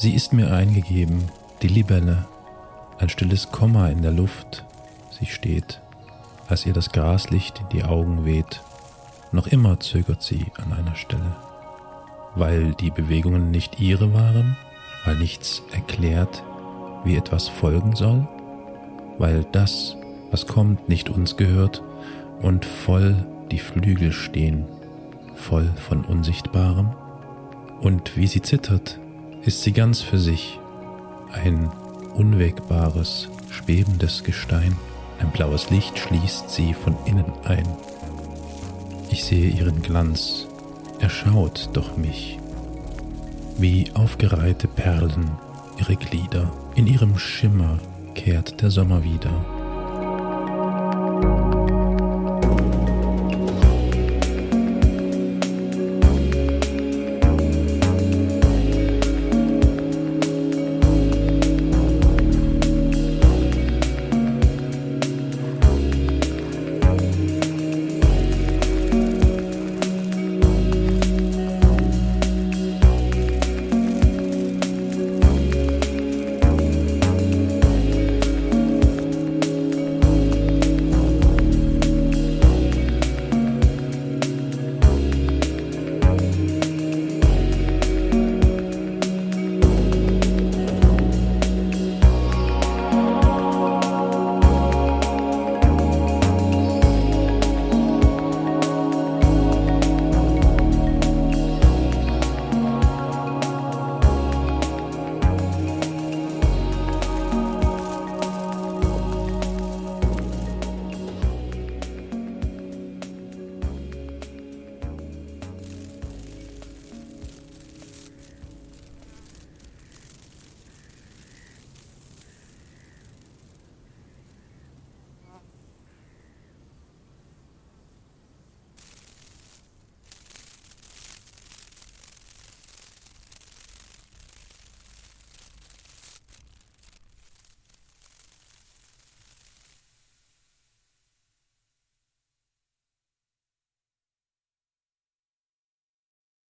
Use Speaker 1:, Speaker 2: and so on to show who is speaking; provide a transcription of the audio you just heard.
Speaker 1: Sie ist mir eingegeben, die Libelle, ein stilles Komma in der Luft. Sie steht, als ihr das Graslicht in die Augen weht. Noch immer zögert sie an einer Stelle. Weil die Bewegungen nicht ihre waren, weil nichts erklärt, wie etwas folgen soll, weil das, was kommt, nicht uns gehört und voll die Flügel stehen, voll von Unsichtbarem. Und wie sie zittert, ist sie ganz für sich, ein unwegbares, schwebendes Gestein. Ein blaues Licht schließt sie von innen ein. Ich sehe ihren Glanz, er schaut doch mich. Wie aufgereihte Perlen ihre Glieder, in ihrem Schimmer kehrt der Sommer wieder.